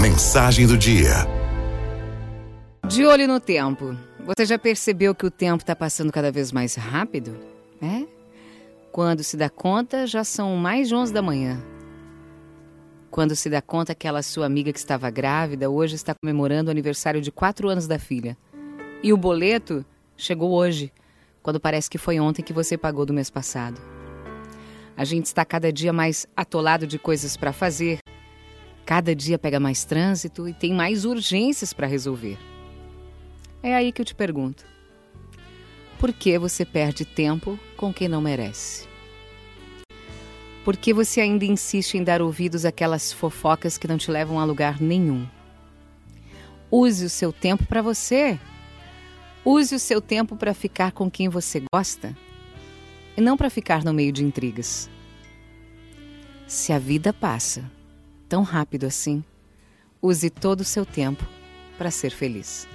Mensagem do dia. De olho no tempo. Você já percebeu que o tempo está passando cada vez mais rápido? É? Quando se dá conta, já são mais de 11 da manhã. Quando se dá conta, aquela sua amiga que estava grávida hoje está comemorando o aniversário de 4 anos da filha. E o boleto chegou hoje, quando parece que foi ontem que você pagou do mês passado. A gente está cada dia mais atolado de coisas para fazer, cada dia pega mais trânsito e tem mais urgências para resolver. É aí que eu te pergunto: por que você perde tempo com quem não merece? Por que você ainda insiste em dar ouvidos àquelas fofocas que não te levam a lugar nenhum? Use o seu tempo para você. Use o seu tempo para ficar com quem você gosta e não para ficar no meio de intrigas. Se a vida passa tão rápido assim, use todo o seu tempo para ser feliz.